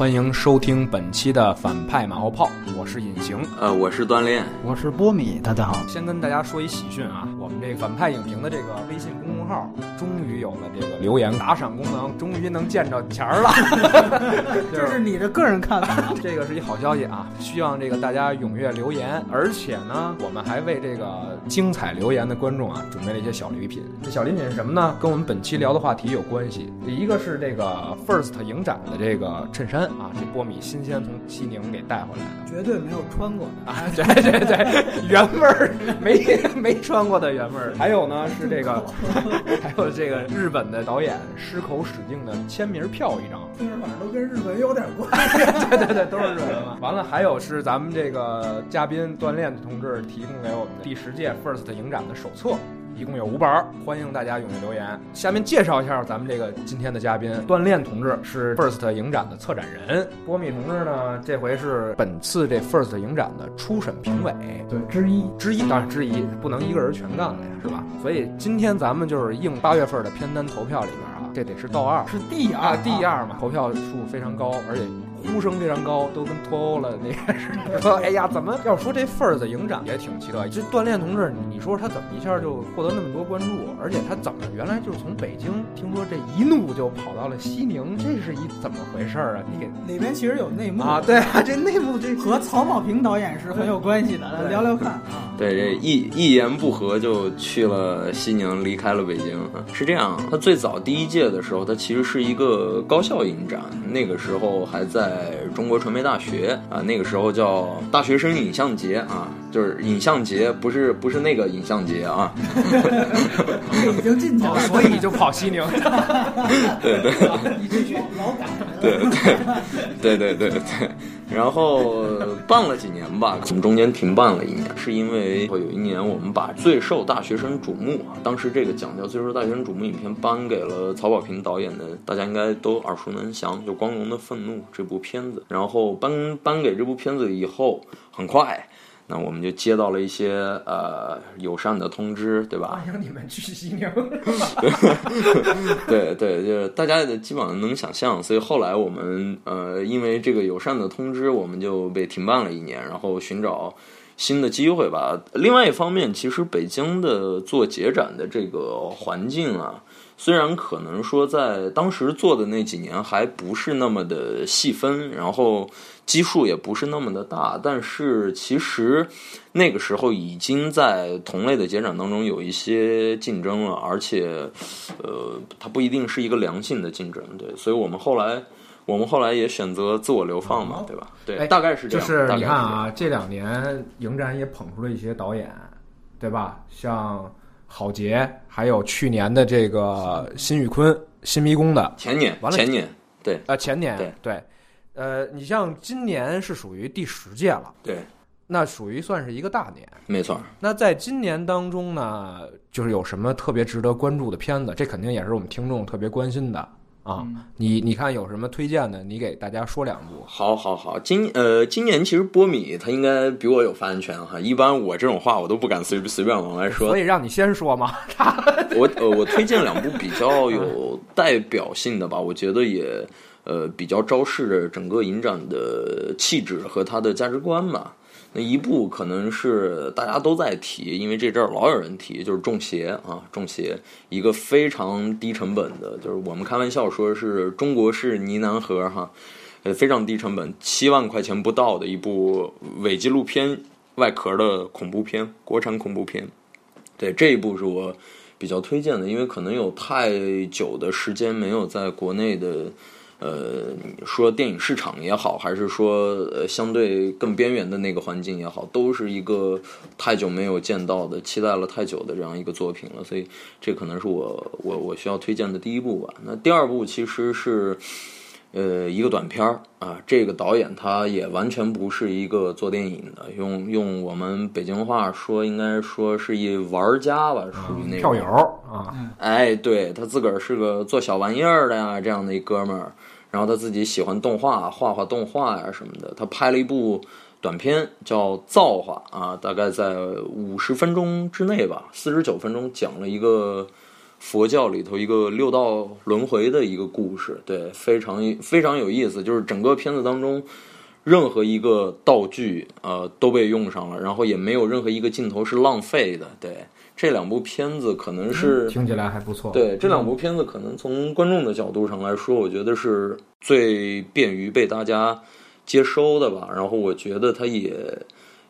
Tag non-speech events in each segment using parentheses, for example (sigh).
欢迎收听本期的反派马后炮，我是隐形。呃，我是锻炼，我是波米，大家好。先跟大家说一喜讯啊，我们这个反派影评的这个微信公众号终于有了这个留言打赏功能，终于能见着钱儿了。(laughs) 这是你的个人看法，(laughs) 这个是一好消息啊！希望这个大家踊跃留言，而且呢，我们还为这个精彩留言的观众啊准备了一些小礼品。这小礼品是什么呢？跟我们本期聊的话题有关系。一个是这个 First 影展的这个衬衫啊，这波米新鲜从西宁给带回来的，绝对没有穿过的啊！对对对，原味儿，没没穿过的原味儿。还有呢是这个，(laughs) 还有这个日本的导演矢口史敬的签名票一张。听着反正都跟日本有点关系。(laughs) 对对对，都是日本嘛。完了，还有是咱们这个嘉宾锻炼同志提供给我们的第十届 First 影展的手册。一共有五本，欢迎大家踊跃留言。下面介绍一下咱们这个今天的嘉宾，锻炼同志是 First 影展的策展人，波米同志呢，这回是本次这 First 影展的初审评委，对之一之一，当然之一，不能一个人全干了呀，是吧？所以今天咱们就是应八月份的片单投票里边啊，这得是倒二，是第二，第二嘛，投票数非常高，而且。呼声非常高，都跟脱欧了那个似的。(laughs) 说哎呀，怎么要说这份儿的影展也挺奇特。这锻炼同志，你说他怎么一下就获得那么多关注？而且他怎么原来就是从北京听说这一怒就跑到了西宁，这是一怎么回事儿啊？你给里边其实有内幕啊？对啊，(laughs) 这内幕这和曹保平导演是很有关系的，聊聊看啊。对，这一一言不合就去了西宁，离开了北京。是这样，他最早第一届的时候，他其实是一个高校影展，那个时候还在。在中国传媒大学啊，那个时候叫大学生影像节啊，就是影像节，不是不是那个影像节啊。(laughs) 已经进去了，所以你就跑西宁。对 (laughs) 对，你这去老改。对对对对对对。然后办了几年吧，我们中间停办了一年，是因为有一年我们把最受大学生瞩目，当时这个奖叫最受大学生瞩目影片颁给了曹保平导演的，大家应该都耳熟能详，就《光荣的愤怒》这部片子。然后颁颁给这部片子以后，很快。那我们就接到了一些呃友善的通知，对吧？欢迎你们去西宁。(laughs) 对 (laughs) 对，就是大家基本上能想象，所以后来我们呃因为这个友善的通知，我们就被停办了一年，然后寻找新的机会吧。另外一方面，其实北京的做节展的这个环境啊。虽然可能说在当时做的那几年还不是那么的细分，然后基数也不是那么的大，但是其实那个时候已经在同类的节展当中有一些竞争了，而且呃，它不一定是一个良性的竞争，对，所以我们后来我们后来也选择自我流放嘛，对吧？对，大概是这样。就是你看啊，这两年影展也捧出了一些导演，对吧？像。郝杰，还有去年的这个辛宇坤，《新迷宫》的前年，完了前年，对啊，前年对对，呃，你像今年是属于第十届了，对，那属于算是一个大年，没错。那在今年当中呢，就是有什么特别值得关注的片子？这肯定也是我们听众特别关心的。啊，你你看有什么推荐的？你给大家说两部。好，好，好。今呃，今年其实波米他应该比我有发言权哈。一般我这种话我都不敢随随便往外说。所以让你先说嘛。(laughs) 我呃，我推荐两部比较有代表性的吧，我觉得也呃比较昭示着整个影展的气质和他的价值观吧。那一部可能是大家都在提，因为这阵儿老有人提，就是《中邪》啊，《中邪》一个非常低成本的，就是我们开玩笑说是中国式呢喃盒哈，呃，非常低成本，七万块钱不到的一部伪纪录片外壳的恐怖片，国产恐怖片。对这一部是我比较推荐的，因为可能有太久的时间没有在国内的。呃，说电影市场也好，还是说呃相对更边缘的那个环境也好，都是一个太久没有见到的、期待了太久的这样一个作品了。所以这可能是我我我需要推荐的第一部吧。那第二部其实是呃一个短片儿啊，这个导演他也完全不是一个做电影的，用用我们北京话说，应该说是一玩家吧，属于那种票友啊。哎，对他自个儿是个做小玩意儿的呀，这样的一哥们儿。然后他自己喜欢动画，画画动画呀什么的。他拍了一部短片，叫《造化》啊，大概在五十分钟之内吧，四十九分钟，讲了一个佛教里头一个六道轮回的一个故事，对，非常非常有意思。就是整个片子当中，任何一个道具呃都被用上了，然后也没有任何一个镜头是浪费的。对，这两部片子可能是听起来还不错。对，这两部片子可能从观众的角度上来说，我觉得是最便于被大家接收的吧。然后我觉得它也。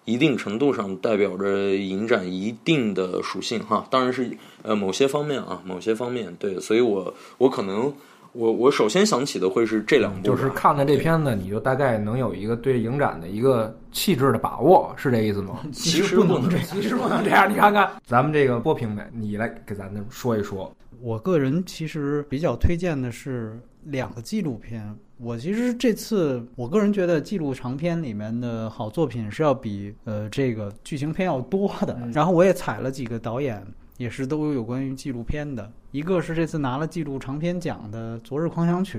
一定程度上代表着影展一定的属性哈，当然是呃某些方面啊，某些方面对，所以我我可能我我首先想起的会是这两部，就是看了这片子，你就大概能有一个对影展的一个气质的把握，是这意思吗？(laughs) 其实不能这样，(laughs) 其实不能这样，你看看 (laughs) 咱们这个波评的，你来给咱说一说。我个人其实比较推荐的是两个纪录片。我其实这次，我个人觉得纪录长片里面的好作品是要比呃这个剧情片要多的。然后我也采了几个导演，也是都有关于纪录片的。一个是这次拿了纪录长片奖的《昨日狂想曲》，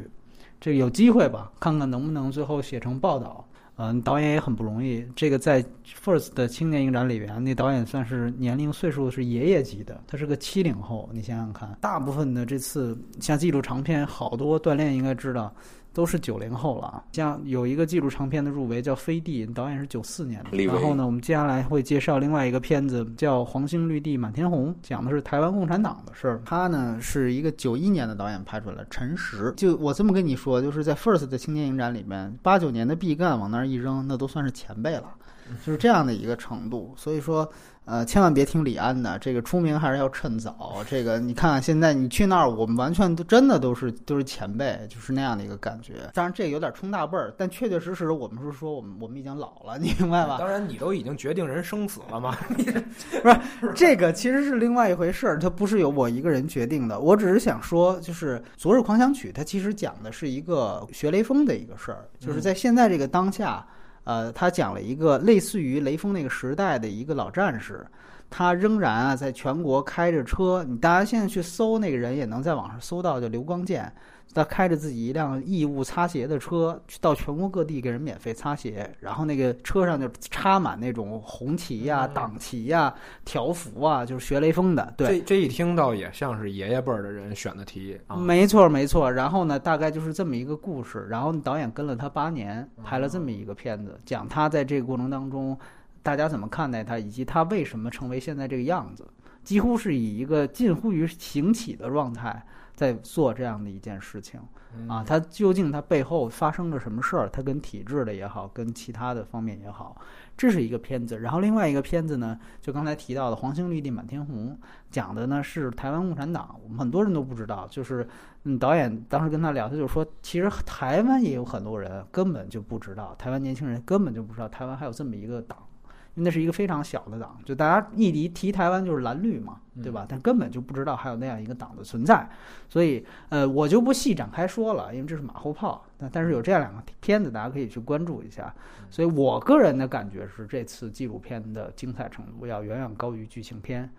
这个有机会吧，看看能不能最后写成报道。嗯，导演也很不容易。这个在 First 的青年影展里边，那导演算是年龄岁数是爷爷级的，他是个七零后。你想想看，大部分的这次像纪录长片，好多锻炼应该知道。都是九零后了，像有一个纪录长片的入围叫《飞地》，导演是九四年的。然后呢，我们接下来会介绍另外一个片子叫《黄星绿地满天红》，讲的是台湾共产党的事儿。他呢是一个九一年的导演拍出来的，陈实。就我这么跟你说，就是在 First 的青年影展里面，八九年的毕赣往那儿一扔，那都算是前辈了，就是这样的一个程度。所以说。呃，千万别听李安的，这个出名还是要趁早。这个你看看现在你去那儿，我们完全都真的都是都是前辈，就是那样的一个感觉。当然这个有点冲大辈儿，但确确实实我们是说我们我们已经老了，你明白吧？(laughs) 当然你都已经决定人生死了吗？不是，这个其实是另外一回事儿，它不是由我一个人决定的。我只是想说，就是《昨日狂想曲》，它其实讲的是一个学雷锋的一个事儿，就是在现在这个当下。呃，他讲了一个类似于雷锋那个时代的一个老战士，他仍然啊在全国开着车，你大家现在去搜那个人也能在网上搜到，叫刘光健。他开着自己一辆义务擦鞋的车，到全国各地给人免费擦鞋，然后那个车上就插满那种红旗呀、党旗呀、条幅啊，就是学雷锋的。对，这这一听到也像是爷爷辈儿的人选的题啊。没错，没错。然后呢，大概就是这么一个故事。然后导演跟了他八年，拍了这么一个片子，讲他在这个过程当中，大家怎么看待他，以及他为什么成为现在这个样子，几乎是以一个近乎于行乞的状态。在做这样的一件事情，啊，它究竟它背后发生了什么事儿？它跟体制的也好，跟其他的方面也好，这是一个片子。然后另外一个片子呢，就刚才提到的《黄兴绿地满天红》，讲的呢是台湾共产党。我们很多人都不知道，就是嗯，导演当时跟他聊，他就说，其实台湾也有很多人根本就不知道，台湾年轻人根本就不知道台湾还有这么一个党。那是一个非常小的党，就大家一提提台湾就是蓝绿嘛，对吧？但根本就不知道还有那样一个党的存在，所以呃，我就不细展开说了，因为这是马后炮。但但是有这样两个片子，大家可以去关注一下。所以我个人的感觉是，这次纪录片的精彩程度要远远高于剧情片。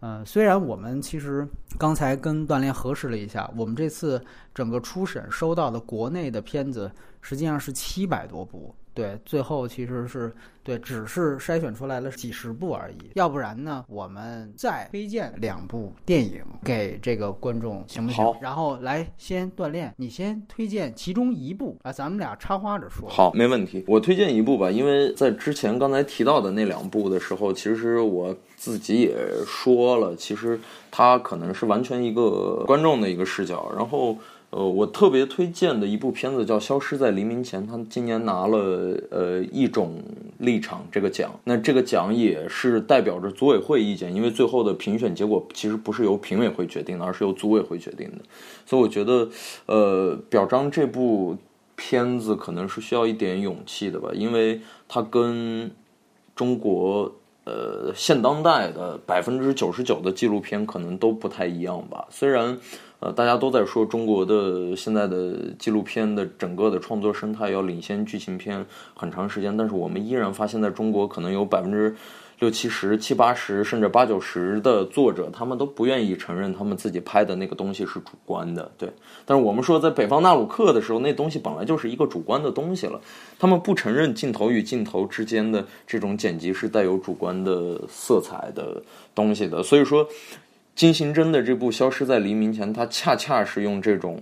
嗯，虽然我们其实刚才跟锻炼核实了一下，我们这次整个初审收到的国内的片子实际上是七百多部。对，最后其实是对，只是筛选出来了几十部而已。要不然呢，我们再推荐两部电影给这个观众，行不行？然后来先锻炼，你先推荐其中一部啊，咱们俩插花着说。好，没问题。我推荐一部吧，因为在之前刚才提到的那两部的时候，其实我自己也说了，其实它可能是完全一个观众的一个视角，然后。呃，我特别推荐的一部片子叫《消失在黎明前》，他今年拿了呃一种立场这个奖，那这个奖也是代表着组委会意见，因为最后的评选结果其实不是由评委会决定的，而是由组委会决定的，所以我觉得，呃，表彰这部片子可能是需要一点勇气的吧，因为它跟中国呃现当代的百分之九十九的纪录片可能都不太一样吧，虽然。呃，大家都在说中国的现在的纪录片的整个的创作生态要领先剧情片很长时间，但是我们依然发现，在中国可能有百分之六七十、七八十甚至八九十的作者，他们都不愿意承认他们自己拍的那个东西是主观的。对，但是我们说在北方纳鲁克的时候，那东西本来就是一个主观的东西了，他们不承认镜头与镜头之间的这种剪辑是带有主观的色彩的东西的，所以说。金行真的这部《消失在黎明前》，它恰恰是用这种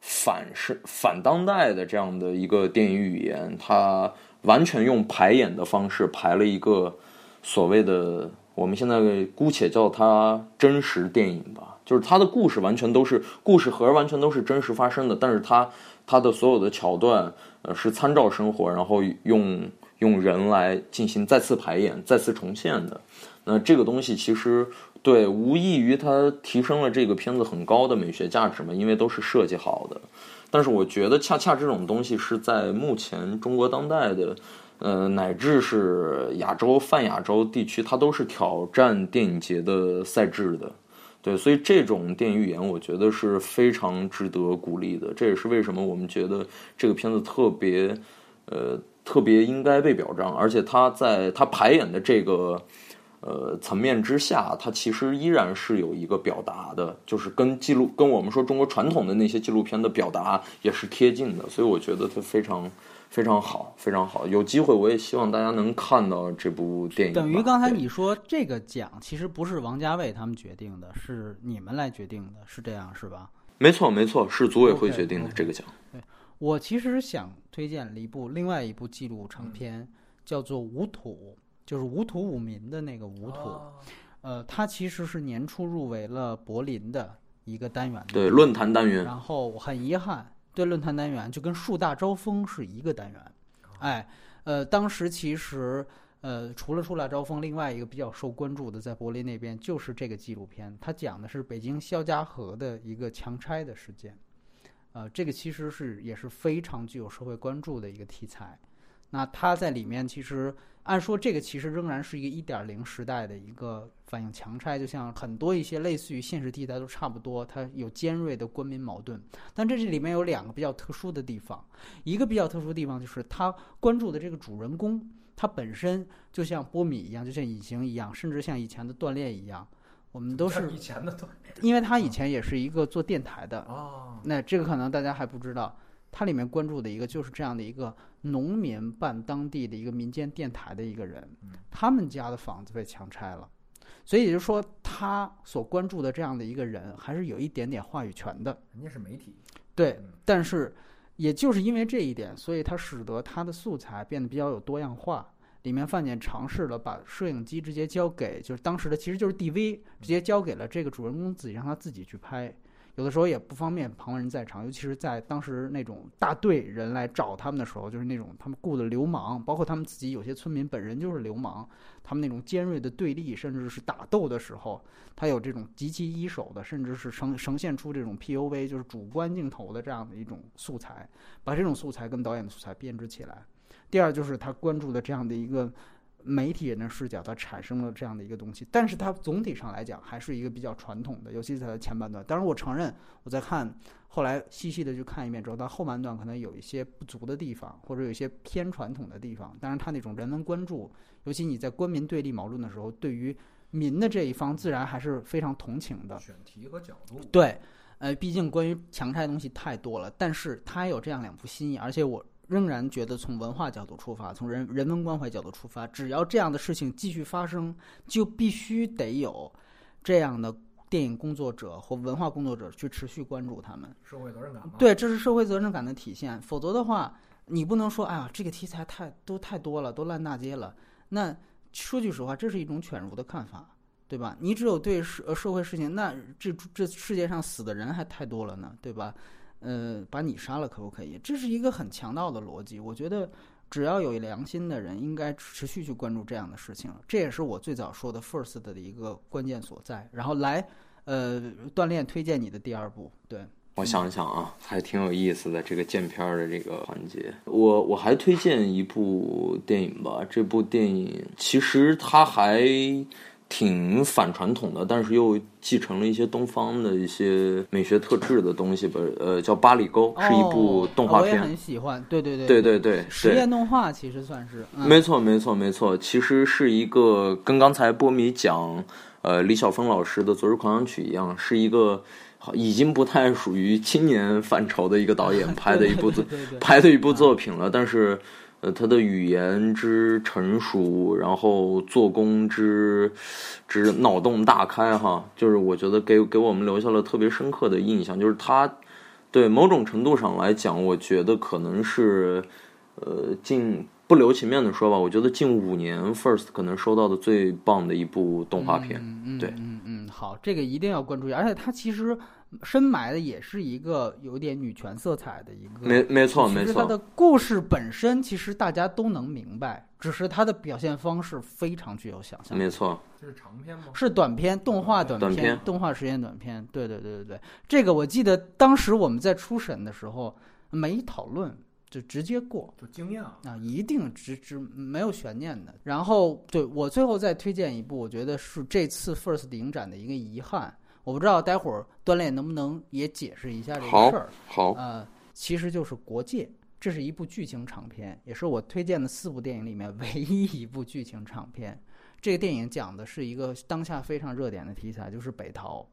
反是反当代的这样的一个电影语言，它完全用排演的方式排了一个所谓的我们现在姑且叫它真实电影吧，就是它的故事完全都是故事盒，完全都是真实发生的，但是它它的所有的桥段呃是参照生活，然后用用人来进行再次排演、再次重现的。那这个东西其实。对，无异于它提升了这个片子很高的美学价值嘛，因为都是设计好的。但是我觉得，恰恰这种东西是在目前中国当代的，呃，乃至是亚洲泛亚洲地区，它都是挑战电影节的赛制的。对，所以这种电影语言，我觉得是非常值得鼓励的。这也是为什么我们觉得这个片子特别，呃，特别应该被表彰，而且它在它排演的这个。呃，层面之下，它其实依然是有一个表达的，就是跟记录跟我们说中国传统的那些纪录片的表达也是贴近的，所以我觉得它非常非常好，非常好。有机会我也希望大家能看到这部电影。等于刚才你说这个奖其实不是王家卫他们决定的，是你们来决定的，是这样是吧？没错，没错，是组委会决定的这个奖。对，我其实想推荐了一部另外一部纪录长片，叫做《无土》。就是无土五民的那个无土，呃，它其实是年初入围了柏林的一个单元，对论坛单元。然后很遗憾，对论坛单元就跟树大招风是一个单元，哎，呃，当时其实呃，除了树大招风，另外一个比较受关注的在柏林那边就是这个纪录片，它讲的是北京肖家河的一个强拆的事件，呃，这个其实是也是非常具有社会关注的一个题材。那它在里面其实。按说这个其实仍然是一个一点零时代的一个反映强拆，就像很多一些类似于现实题材都差不多，它有尖锐的官民矛盾。但这这里面有两个比较特殊的地方，一个比较特殊的地方就是他关注的这个主人公，他本身就像波米一样，就像隐形一样，甚至像以前的锻炼一样，我们都是 (laughs) 以前的锻炼，因为他以前也是一个做电台的哦。那这个可能大家还不知道。它里面关注的一个就是这样的一个农民办当地的一个民间电台的一个人，他们家的房子被强拆了，所以也就是说，他所关注的这样的一个人还是有一点点话语权的。人家是媒体，对，但是也就是因为这一点，所以它使得他的素材变得比较有多样化。里面范简尝试了把摄影机直接交给，就是当时的其实就是 DV，直接交给了这个主人公自己，让他自己去拍。有的时候也不方便旁人在场，尤其是在当时那种大队人来找他们的时候，就是那种他们雇的流氓，包括他们自己有些村民本人就是流氓，他们那种尖锐的对立，甚至是打斗的时候，他有这种极其一手的，甚至是呈呈现出这种 PUV，就是主观镜头的这样的一种素材，把这种素材跟导演的素材编织起来。第二就是他关注的这样的一个。媒体人的视角，它产生了这样的一个东西，但是它总体上来讲还是一个比较传统的，尤其是它的前半段。当然，我承认我在看后来细细的去看一遍之后，它后半段可能有一些不足的地方，或者有一些偏传统的地方。当然，它那种人文关注，尤其你在官民对立矛盾的时候，对于民的这一方，自然还是非常同情的。选题和角度，对，呃，毕竟关于强拆的东西太多了，但是它有这样两部新意，而且我。仍然觉得从文化角度出发，从人人文关怀角度出发，只要这样的事情继续发生，就必须得有这样的电影工作者或文化工作者去持续关注他们。社会责任感。对，这是社会责任感的体现。否则的话，你不能说，哎呀，这个题材太都太多了，都烂大街了。那说句实话，这是一种犬儒的看法，对吧？你只有对社社会事情，那这这世界上死的人还太多了呢，对吧？呃，把你杀了可不可以？这是一个很强盗的逻辑。我觉得，只要有良心的人，应该持续去关注这样的事情。这也是我最早说的 first 的一个关键所在。然后来，呃，锻炼推荐你的第二部。对我想想啊，还挺有意思的这个见片儿的这个环节。我我还推荐一部电影吧。这部电影其实它还。挺反传统的，但是又继承了一些东方的一些美学特质的东西吧。呃，叫《八里沟》，是一部动画片，很喜欢。对对对，对对对，实验动画其实算是。没错没错没错，其实是一个跟刚才波米讲，呃，李晓峰老师的《昨日狂想曲》一样，是一个已经不太属于青年范畴的一个导演 (laughs) 拍的一部作拍的一部作品了。但是，呃，他的语言之成熟，然后做工之之脑洞大开哈，就是我觉得给给我们留下了特别深刻的印象。就是他对某种程度上来讲，我觉得可能是呃近不留情面的说吧，我觉得近五年 First 可能收到的最棒的一部动画片。嗯嗯对嗯嗯，好，这个一定要关注一下，而且它其实深埋的也是一个有点女权色彩的一个。没没错没错，其实它的故事本身其实大家都能明白，只是它的表现方式非常具有想象力。没错，这是长篇吗？是短片，动画短短片动画实验短片。对对对对对，这个我记得当时我们在初审的时候没讨论，就直接过。就惊讶。啊，一定直直没有悬念的。然后，对我最后再推荐一部，我觉得是这次 First 影展的一个遗憾。我不知道待会儿锻炼能不能也解释一下这个事儿。好，呃，其实就是《国界》，这是一部剧情长片，也是我推荐的四部电影里面 (laughs) 唯一一部剧情长片。这个电影讲的是一个当下非常热点的题材，就是北逃，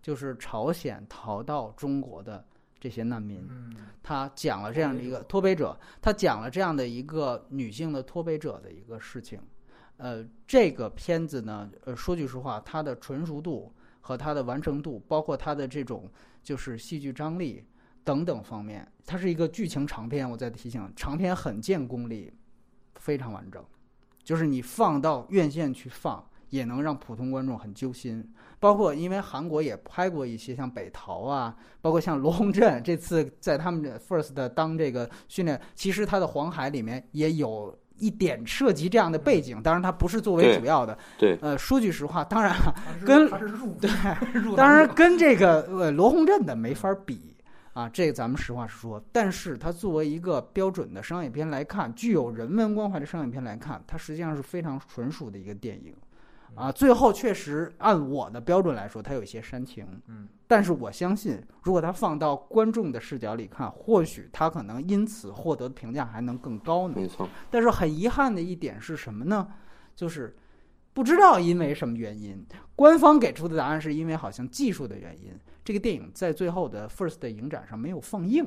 就是朝鲜逃到中国的这些难民。嗯，他讲了这样的一个脱北者，他讲了这样的一个女性的脱北者的一个事情。呃，这个片子呢，呃，说句实话，它的纯熟度和它的完成度，包括它的这种就是戏剧张力等等方面，它是一个剧情长片。我再提醒，长片很见功力，非常完整，就是你放到院线去放，也能让普通观众很揪心。包括因为韩国也拍过一些像北逃啊，包括像罗洪镇这次在他们的 First 当这个训练，其实他的黄海里面也有一点涉及这样的背景，当然它不是作为主要的。对，呃，说句实话，当然了，跟它是入对当然跟这个呃罗洪镇的没法比啊，这个咱们实话实说。但是它作为一个标准的商业片来看，具有人文关怀的商业片来看，它实际上是非常纯属的一个电影。啊，最后确实按我的标准来说，它有一些煽情，嗯，但是我相信，如果它放到观众的视角里看，或许它可能因此获得的评价还能更高呢。没错，但是很遗憾的一点是什么呢？就是不知道因为什么原因，官方给出的答案是因为好像技术的原因，这个电影在最后的 First 的影展上没有放映。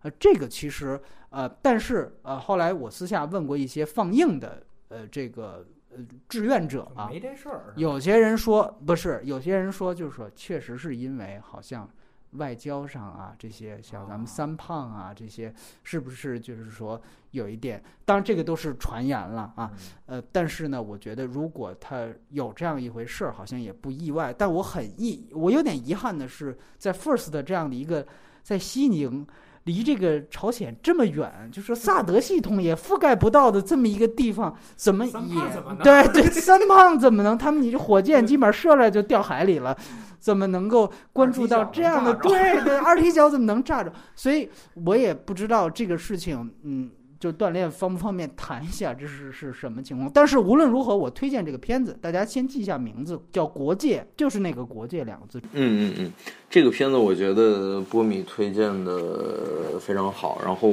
呃，这个其实呃，但是呃，后来我私下问过一些放映的呃这个呃志愿者啊，没这事儿。有些人说不是，有些人说就是说，确实是因为好像外交上啊，这些像咱们三胖啊这些，是不是就是说有一点？当然这个都是传言了啊。嗯呃，但是呢，我觉得如果他有这样一回事儿，好像也不意外。但我很意，我有点遗憾的是，在 First 的这样的一个在西宁。离这个朝鲜这么远，就是萨德系统也覆盖不到的这么一个地方，怎么也对对，(laughs) 三胖怎么能？他们你这火箭基本上射来就掉海里了，怎么能够关注到这样的？对对，二踢脚怎么能炸着？所以我也不知道这个事情，嗯，就锻炼方不方便谈一下这是是什么情况？但是无论如何，我推荐这个片子，大家先记一下名字，叫《国界》，就是那个“国界”两个字。嗯嗯嗯，这个片子我觉得波米推荐的非常好，然后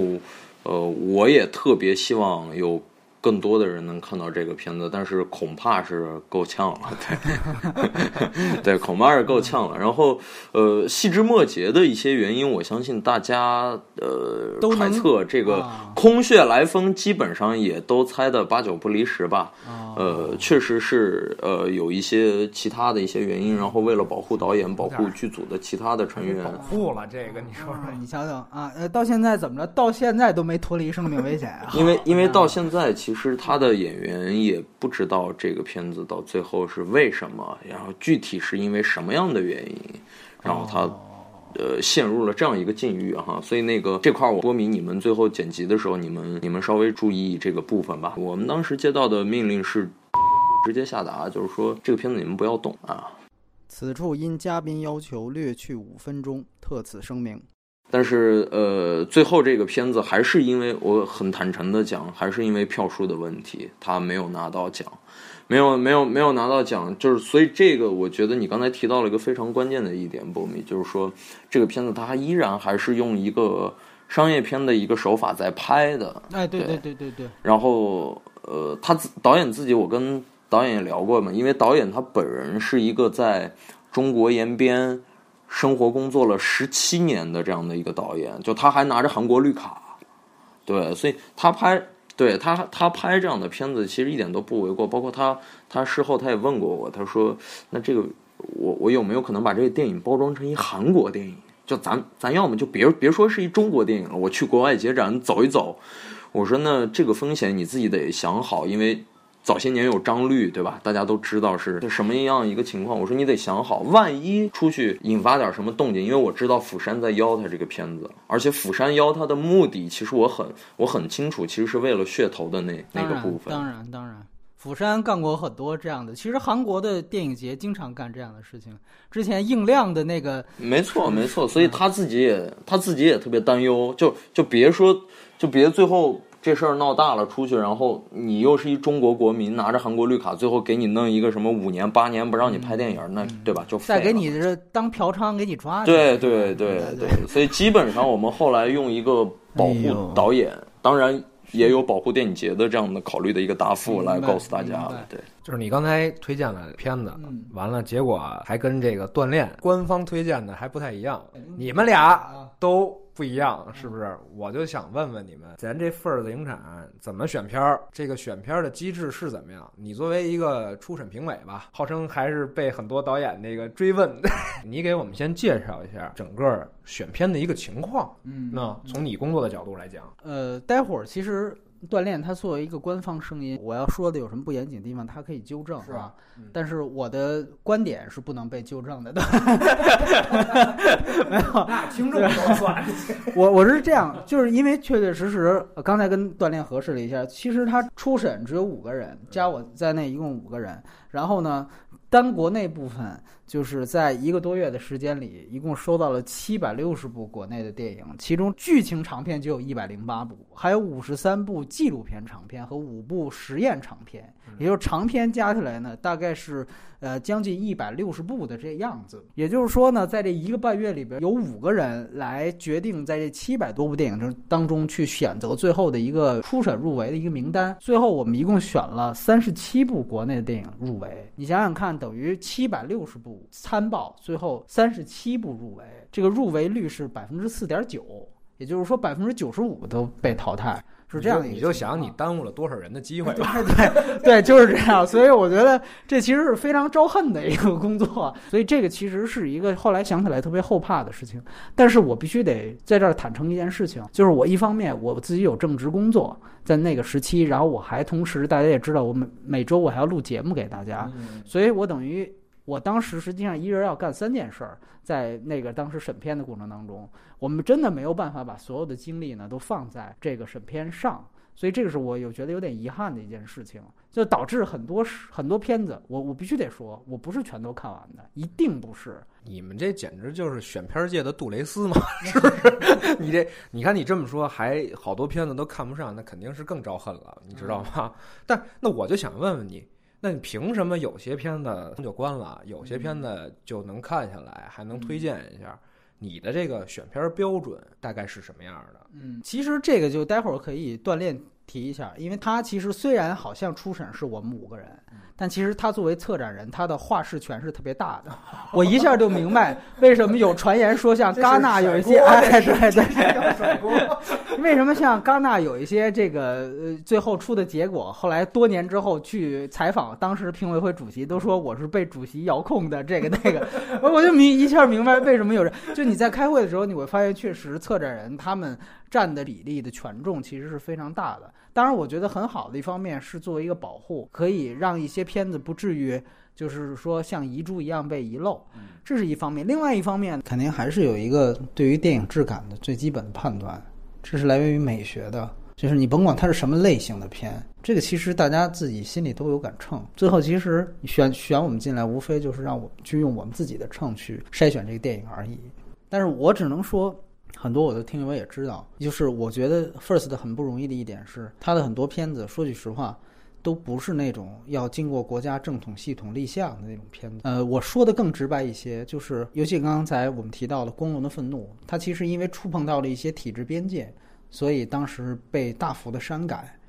呃，我也特别希望有更多的人能看到这个片子，但是恐怕是够呛了，对，(laughs) 对，恐怕是够呛了。然后呃，细枝末节的一些原因，我相信大家呃都揣测这个啊空穴来风，基本上也都猜的八九不离十吧。啊呃，确实是呃有一些其他的一些原因，然后为了保护导演、保护剧组的其他的成员保，护了这个，你说说啊，你想想啊，呃，到现在怎么着？到现在都没脱离生命危险啊！因为因为到现在，其实他的演员也不知道这个片子到最后是为什么，然后具体是因为什么样的原因，然后他。呃，陷入了这样一个境遇哈，所以那个这块儿我波米，你们最后剪辑的时候，你们你们稍微注意这个部分吧。我们当时接到的命令是直接下达，就是说这个片子你们不要动啊。此处因嘉宾要求略去五分钟，特此声明。但是呃，最后这个片子还是因为我很坦诚的讲，还是因为票数的问题，他没有拿到奖，没有没有没有拿到奖，就是所以这个我觉得你刚才提到了一个非常关键的一点，波米，就是说这个片子它依然还是用一个商业片的一个手法在拍的，哎，对对对对对对，然后呃，他自导演自己，我跟导演也聊过嘛，因为导演他本人是一个在中国延边生活工作了十七年的这样的一个导演，就他还拿着韩国绿卡，对，所以他拍，对他他拍这样的片子其实一点都不为过。包括他他事后他也问过我，他说：“那这个我我有没有可能把这个电影包装成一韩国电影？就咱咱要么就别别说是一中国电影了，我去国外结展走一走。”我说：“那这个风险你自己得想好，因为。”早些年有张律，对吧？大家都知道是什么样一个情况。我说你得想好，万一出去引发点什么动静，因为我知道釜山在邀他这个片子，而且釜山邀他的目的，其实我很我很清楚，其实是为了噱头的那那个部分。当然，当然，釜山干过很多这样的。其实韩国的电影节经常干这样的事情。之前映亮的那个，没错没错。所以他自己也他自己也特别担忧，就就别说，就别最后。这事儿闹大了，出去，然后你又是一中国国民，拿着韩国绿卡，最后给你弄一个什么五年八年不让你拍电影，那对吧？就再给你这当嫖娼给你抓。对对对对，所以基本上我们后来用一个保护导演，当然也有保护电影节的这样的考虑的一个答复来告诉大家。对，就是你刚才推荐了片子，完了结果还跟这个锻炼官方推荐的还不太一样，你们俩都。不一样是不是？我就想问问你们，咱这 First 影展怎么选片儿？这个选片儿的机制是怎么样？你作为一个初审评委吧，号称还是被很多导演那个追问，(laughs) 你给我们先介绍一下整个选片的一个情况。嗯，那从你工作的角度来讲，呃，待会儿其实。锻炼它作为一个官方声音，我要说的有什么不严谨的地方，它可以纠正，是吧？但是我的观点是不能被纠正的，对 (laughs) 没有，那听众说算。我我是这样，就是因为确确实实，刚才跟锻炼核实了一下，其实他初审只有五个人，加我在内一共五个人，然后呢。单国内部分，就是在一个多月的时间里，一共收到了七百六十部国内的电影，其中剧情长片就有一百零八部，还有五十三部纪录片长片和五部实验长片，也就是长片加起来呢，大概是。呃，将近一百六十部的这样子，也就是说呢，在这一个半月里边，有五个人来决定在这七百多部电影中当中去选择最后的一个初审入围的一个名单。最后我们一共选了三十七部国内的电影入围。你想想看，等于七百六十部参报，最后三十七部入围，这个入围率是百分之四点九，也就是说百分之九十五都被淘汰。是这样，你就想你耽误了多少人的机会？对对对，就是这样。所以我觉得这其实是非常招恨的一个工作。所以这个其实是一个后来想起来特别后怕的事情。但是我必须得在这儿坦诚一件事情，就是我一方面我自己有正职工作，在那个时期，然后我还同时大家也知道，我每每周我还要录节目给大家，所以我等于我当时实际上一人要干三件事儿，在那个当时审片的过程当中。我们真的没有办法把所有的精力呢都放在这个审片上，所以这个是我有觉得有点遗憾的一件事情，就导致很多很多片子，我我必须得说，我不是全都看完的，一定不是。你们这简直就是选片界的杜蕾斯嘛，是不是？(laughs) 你这你看你这么说，还好多片子都看不上，那肯定是更招恨了，你知道吗？但那我就想问问你，那你凭什么有些片子就关了，有些片子就能看下来，还能推荐一下？你的这个选片标准大概是什么样的？嗯，其实这个就待会儿可以锻炼提一下，因为他其实虽然好像初审是我们五个人。但其实他作为策展人，他的话事权是特别大的。(laughs) 我一下就明白为什么有传言说像戛纳有一些，哎，对对，(laughs) 为什么像戛纳有一些这个呃最后出的结果，后来多年之后去采访当时评委会主席，都说我是被主席遥控的这个那个，(laughs) 我就明一下明白为什么有人就你在开会的时候，你会发现确实策展人他们占的比例的权重其实是非常大的。当然，我觉得很好的一方面是作为一个保护，可以让一些片子不至于就是说像遗珠一样被遗漏，这是一方面。另外一方面，肯定还是有一个对于电影质感的最基本的判断，这是来源于美学的，就是你甭管它是什么类型的片，这个其实大家自己心里都有杆秤。最后，其实选选我们进来，无非就是让我们去用我们自己的秤去筛选这个电影而已。但是我只能说。很多我的听友也知道，就是我觉得 First 很不容易的一点是，他的很多片子，说句实话，都不是那种要经过国家正统系统立项的那种片子。呃，我说的更直白一些，就是尤其刚才我们提到的《光荣的愤怒》，它其实因为触碰到了一些体制边界，所以当时被大幅的删改。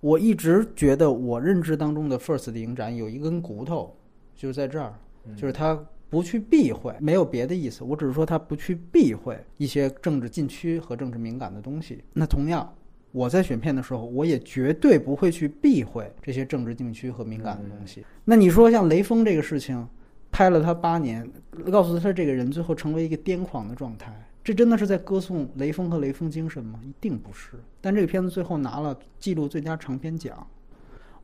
我一直觉得，我认知当中的 First 的影展有一根骨头，就是在这儿，就是它。不去避讳，没有别的意思。我只是说他不去避讳一些政治禁区和政治敏感的东西。那同样，我在选片的时候，我也绝对不会去避讳这些政治禁区和敏感的东西。那你说像雷锋这个事情，拍了他八年，告诉他这个人最后成为一个癫狂的状态，这真的是在歌颂雷锋和雷锋精神吗？一定不是。但这个片子最后拿了纪录最佳长片奖。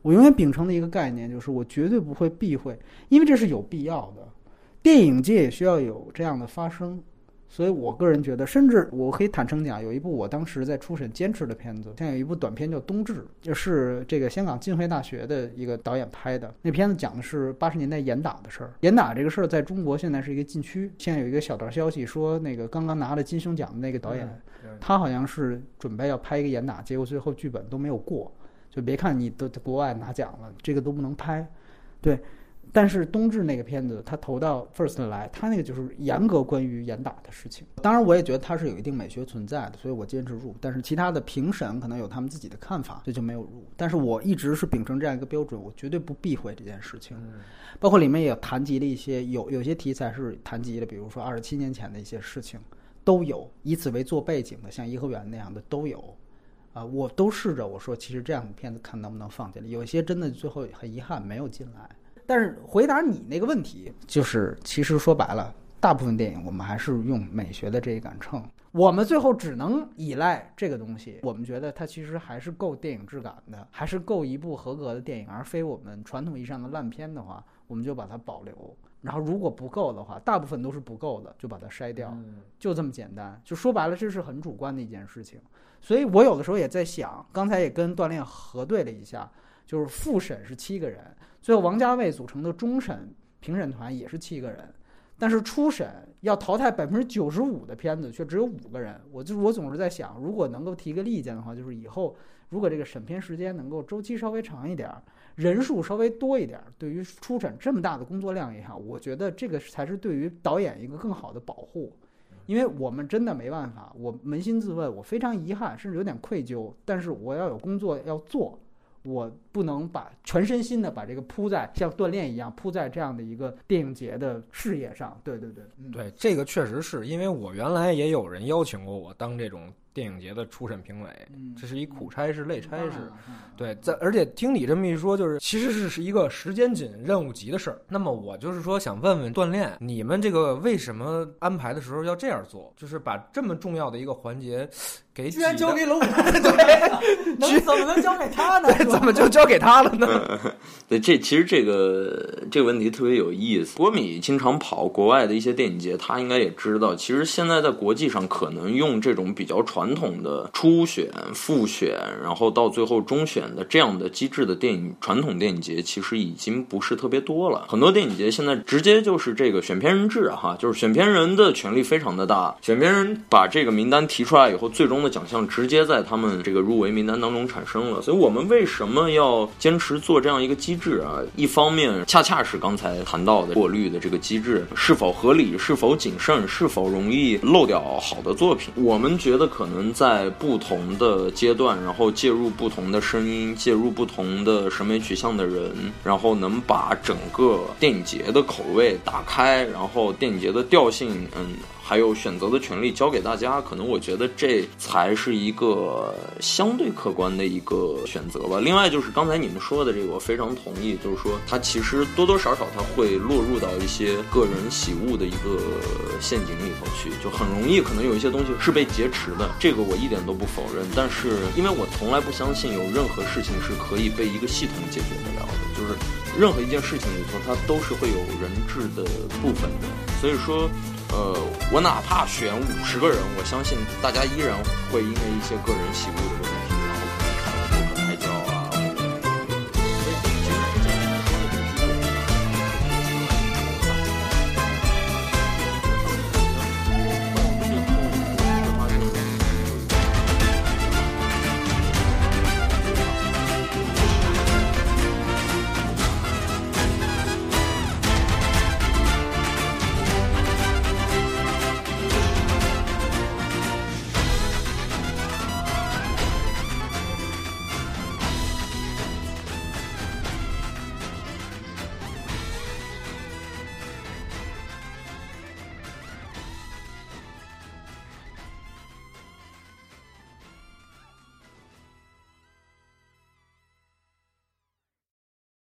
我永远秉承的一个概念就是，我绝对不会避讳，因为这是有必要的。电影界也需要有这样的发生。所以我个人觉得，甚至我可以坦诚讲，有一部我当时在初审坚持的片子，像有一部短片叫《冬至》，就是这个香港浸会大学的一个导演拍的。那片子讲的是八十年代严打的事儿。严打这个事儿在中国现在是一个禁区。现在有一个小道消息说，那个刚刚拿了金熊奖的那个导演，他好像是准备要拍一个严打，结果最后剧本都没有过。就别看你都国外拿奖了，这个都不能拍。对。但是冬至那个片子，他投到 First 来，他那个就是严格关于严打的事情。当然，我也觉得他是有一定美学存在的，所以我坚持入。但是其他的评审可能有他们自己的看法，这就没有入。但是我一直是秉承这样一个标准，我绝对不避讳这件事情。包括里面也谈及了一些有有些题材是谈及了，比如说二十七年前的一些事情，都有以此为做背景的，像颐和园那样的都有。啊，我都试着我说，其实这样的片子看能不能放进来。有一些真的最后很遗憾没有进来。但是回答你那个问题，就是其实说白了，大部分电影我们还是用美学的这一杆秤，我们最后只能依赖这个东西。我们觉得它其实还是够电影质感的，还是够一部合格的电影，而非我们传统意义上的烂片的话，我们就把它保留。然后如果不够的话，大部分都是不够的，就把它筛掉，就这么简单。就说白了，这是很主观的一件事情。所以我有的时候也在想，刚才也跟锻炼核对了一下，就是复审是七个人。最后，王家卫组成的终审评审团也是七个人，但是初审要淘汰百分之九十五的片子，却只有五个人。我就是我总是在想，如果能够提个意见的话，就是以后如果这个审片时间能够周期稍微长一点，人数稍微多一点，对于初审这么大的工作量也好，我觉得这个才是对于导演一个更好的保护。因为我们真的没办法，我扪心自问，我非常遗憾，甚至有点愧疚，但是我要有工作要做。我不能把全身心的把这个扑在像锻炼一样扑在这样的一个电影节的事业上。对对对，对，这个确实是因为我原来也有人邀请过我当这种。电影节的初审评委，这是一苦差事、累差事，对，在而且听你这么一说，就是其实是是一个时间紧、任务急的事儿。那么我就是说想问问锻炼，你们这个为什么安排的时候要这样做？就是把这么重要的一个环节给居然交给了我，(laughs) 对，能怎么能交给他呢？怎么就交给他了呢？(laughs) 对，这其实这个这个问题特别有意思。国米经常跑国外的一些电影节，他应该也知道，其实现在在国际上可能用这种比较传。统的初选、复选，然后到最后中选的这样的机制的电影传统电影节，其实已经不是特别多了。很多电影节现在直接就是这个选片人制哈，就是选片人的权力非常的大，选片人把这个名单提出来以后，最终的奖项直接在他们这个入围名单当中产生了。所以我们为什么要坚持做这样一个机制啊？一方面恰恰是刚才谈到的过滤的这个机制是否合理、是否谨慎、是否容易漏掉好的作品？我们觉得可能。能在不同的阶段，然后介入不同的声音，介入不同的审美取向的人，然后能把整个电影节的口味打开，然后电影节的调性，嗯。还有选择的权利交给大家，可能我觉得这才是一个相对客观的一个选择吧。另外就是刚才你们说的这个，我非常同意，就是说它其实多多少少它会落入到一些个人喜恶的一个陷阱里头去，就很容易可能有一些东西是被劫持的，这个我一点都不否认。但是因为我从来不相信有任何事情是可以被一个系统解决得了的，就是任何一件事情里头它都是会有人质的部分的，所以说。呃，我哪怕选五十个人，我相信大家依然会因为一些个人喜恶的问题。